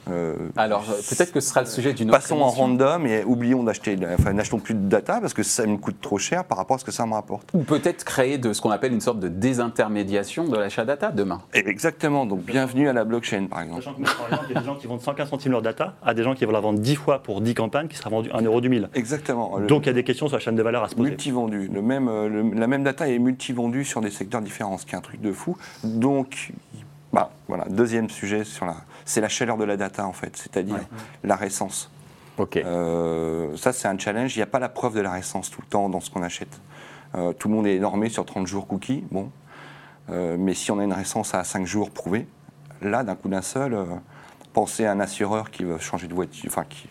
euh, Alors, peut-être que ce sera le sujet d'une autre Passons en random et oublions d'acheter, enfin, n'achetons plus de data parce que ça me coûte trop cher par rapport à ce que ça me rapporte. Ou peut-être créer de ce qu'on appelle une sorte de désintermédiation de l'achat data demain. exactement, donc bienvenue à la blockchain par exemple. Sachant que, par exemple, il y a des gens qui vendent 115 centimes leur data à des gens qui vont la vendre 10 fois pour 10 campagnes qui sera vendue 1 euro du mille. Exactement. Donc il y a des questions sur la chaîne de valeur à se poser. Multi-vendu. Le même, euh, la même data est multi-vendue sur des secteurs différents, ce qui est un truc de fou. Donc, bah, voilà, deuxième sujet sur la c'est la chaleur de la data en fait, c'est-à-dire la récence. Euh, ça c'est un challenge, il n'y a pas la preuve de la récence tout le temps dans ce qu'on achète. Euh, tout le monde est normé sur 30 jours cookies, bon. Euh, mais si on a une récence à 5 jours prouvée, là d'un coup d'un seul, pensez à un assureur qui veut changer de voiture, enfin qui,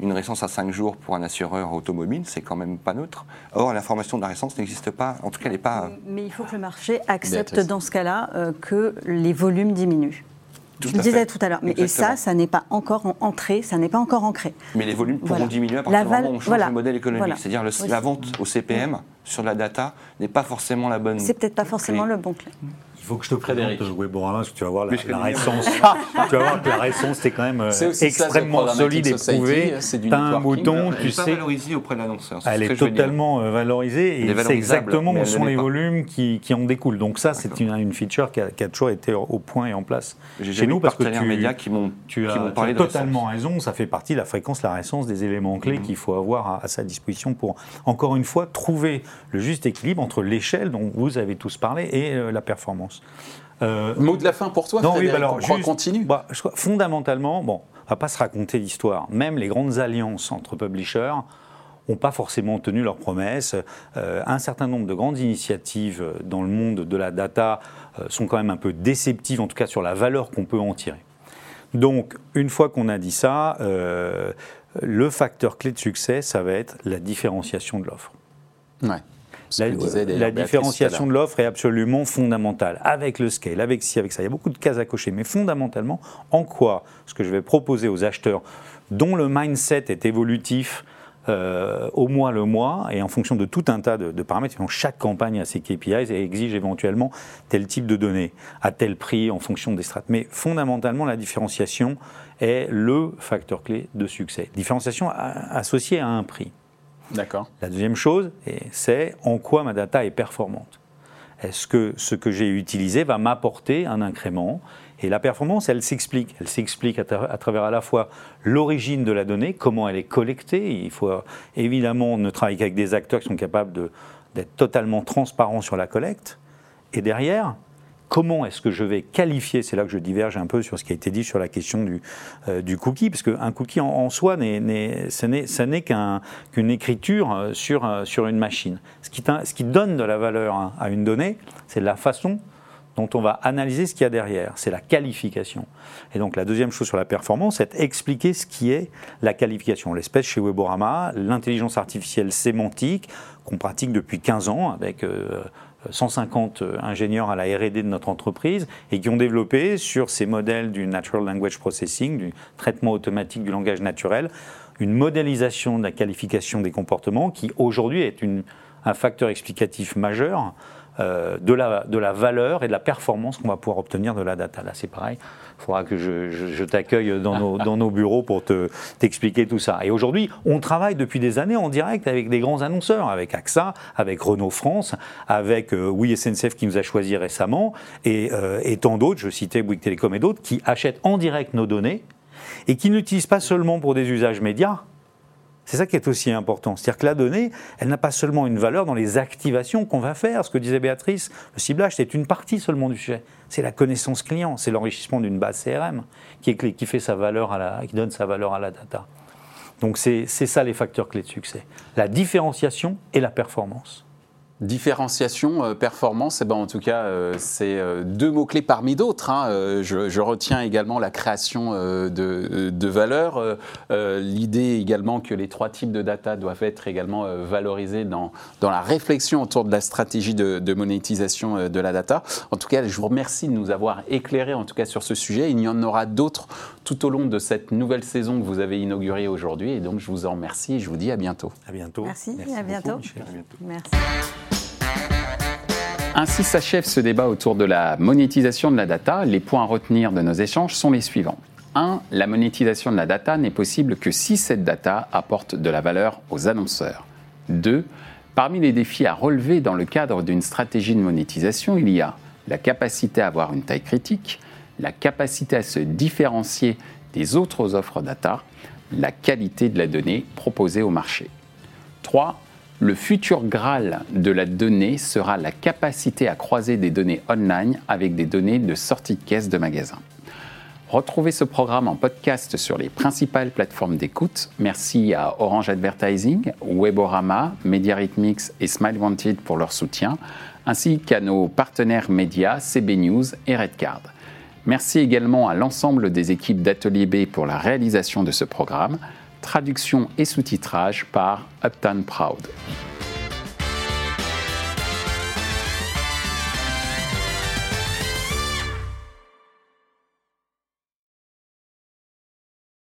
une récence à 5 jours pour un assureur automobile, c'est quand même pas neutre. Or, l'information de la récence n'existe pas, en tout cas, elle n'est pas. Mais il faut que le marché accepte dans ce cas-là que les volumes diminuent. Tout je le disais tout à l'heure. Mais et ça, ça n'est pas encore entré, ça n'est pas encore ancré. Mais les volumes pourront diminuer à partir du moment où on change le modèle économique. C'est-à-dire la vente au CPM sur la data n'est pas forcément la bonne. C'est peut-être pas forcément le bon clé. Il faut que je te présente Weborama parce que tu vas voir la, récence. tu vas voir que la récence est quand même euh, extrêmement solide et prouvée. Tu as un mouton, tu sais. Elle est valorisée auprès de l'annonceur. Elle est totalement euh, valorisée et c'est exactement où sont les volumes qui, en découlent. Donc ça, c'est une, feature qui a, toujours été au point et en place chez nous parce que tu, médias qui m'ont tu as, totalement raison. Ça fait partie de la fréquence, la récence des éléments clés mm-hmm. qu'il faut avoir à, sa disposition pour encore une fois trouver le juste équilibre entre l'échelle dont vous avez tous parlé et euh, la performance. Euh, Mot de la fin pour toi, non, oui, bah alors, continue. Bah, fondamentalement, bon, on va pas se raconter l'histoire. Même les grandes alliances entre publishers n'ont pas forcément tenu leurs promesses. Euh, un certain nombre de grandes initiatives dans le monde de la data sont quand même un peu déceptives, en tout cas sur la valeur qu'on peut en tirer. Donc, une fois qu'on a dit ça, le facteur clé de succès, ça va être la différenciation de l'offre. Ouais. La, différenciation de l'offre est absolument fondamentale. Avec le scale, avec ci, avec ça. Il y a beaucoup de cases à cocher. Mais fondamentalement, en quoi ce que je vais proposer aux acheteurs, dont le mindset est évolutif, euh, au mois le mois et en fonction de tout un tas de, paramètres. chaque campagne a ses KPIs et exige éventuellement tel type de données à tel prix en fonction des strates. Mais fondamentalement, la différenciation est le facteur clé de succès. Différenciation associée à un prix. D'accord. La deuxième chose, c'est en quoi ma data est performante. Est-ce que ce que j'ai utilisé va m'apporter un incrément? Et la performance, elle s'explique. Elle s'explique à, travers à la fois l'origine de la donnée, comment elle est collectée. Il faut évidemment ne travailler qu'avec des acteurs qui sont capables d'être totalement transparents sur la collecte. Et derrière, comment est-ce que je vais qualifier, c'est là que je diverge un peu sur ce qui a été dit sur la question du, euh, du cookie, parce qu'un cookie en, soi, ce n'est qu'une écriture euh, sur, euh, sur une machine. Ce qui, ce qui donne de la valeur à une donnée, c'est la façon dont on va analyser ce qu'il y a derrière, c'est la qualification. Et donc la deuxième chose sur la performance, c'est expliquer ce qui est la qualification. L'espèce chez Weborama, l'intelligence artificielle sémantique qu'on pratique depuis 15 ans avec 150 euh, ingénieurs à la RD de notre entreprise et qui ont développé sur ces modèles du Natural Language Processing, du traitement automatique du langage naturel, une modélisation de la qualification des comportements qui aujourd'hui est un facteur explicatif majeur euh, de, la, de la valeur et de la performance qu'on va pouvoir obtenir de la data. Là, c'est pareil. Il faudra que je, t'accueille dans nos, dans nos, bureaux pour te, t'expliquer tout ça. Et aujourd'hui, on travaille depuis des années en direct avec des grands annonceurs, avec AXA, avec Renault France, avec euh, Oui SNCF qui nous a choisi récemment, et, euh, et tant d'autres, je citais Bouygues Télécom et d'autres, qui achètent en direct nos données et qui n'utilisent pas seulement pour des usages médias, c'est ça qui est aussi important. C'est-à-dire que la donnée, elle n'a pas seulement une valeur dans les activations qu'on va faire. Ce que disait Béatrice, le ciblage, c'est une partie seulement du sujet. C'est la connaissance client, c'est l'enrichissement d'une base CRM qui, fait sa valeur à la, qui donne sa valeur à la data. Donc c'est ça les facteurs clés de succès. La différenciation et la performance. Différenciation, euh, performance, eh ben, en tout cas, euh, c'est euh, deux mots-clés parmi d'autres. Hein. Je, retiens également la création de, de valeur, l'idée également que les trois types de data doivent être également valorisés dans, dans la réflexion autour de la stratégie de, de, monétisation de la data. En tout cas, je vous remercie de nous avoir éclairé en tout cas sur ce sujet. Il y en aura d'autres tout au long de cette nouvelle saison que vous avez inaugurée aujourd'hui. Et donc, je vous en remercie et je vous dis à bientôt. À bientôt. Merci, à, bientôt. Merci. Ainsi s'achève ce débat autour de la monétisation de la data. Les points à retenir de nos échanges sont les suivants. 1. La monétisation de la data n'est possible que si cette data apporte de la valeur aux annonceurs. 2. Parmi les défis à relever dans le cadre d'une stratégie de monétisation, il y a la capacité à avoir une taille critique, la capacité à se différencier des autres offres data, la qualité de la donnée proposée au marché. 3 le futur Graal de la donnée sera la capacité à croiser des données online avec des données de sortie de caisse de magasin. Retrouvez ce programme en podcast sur les principales plateformes d'écoute. Merci à Orange Advertising, Weborama, MediaRhythmix et Smile Wanted pour leur soutien, ainsi qu'à nos partenaires médias CB News et Redcard. Merci également à l'ensemble des équipes d'Atelier B pour la réalisation de ce programme traduction et sous-titrage par Uptown Proud.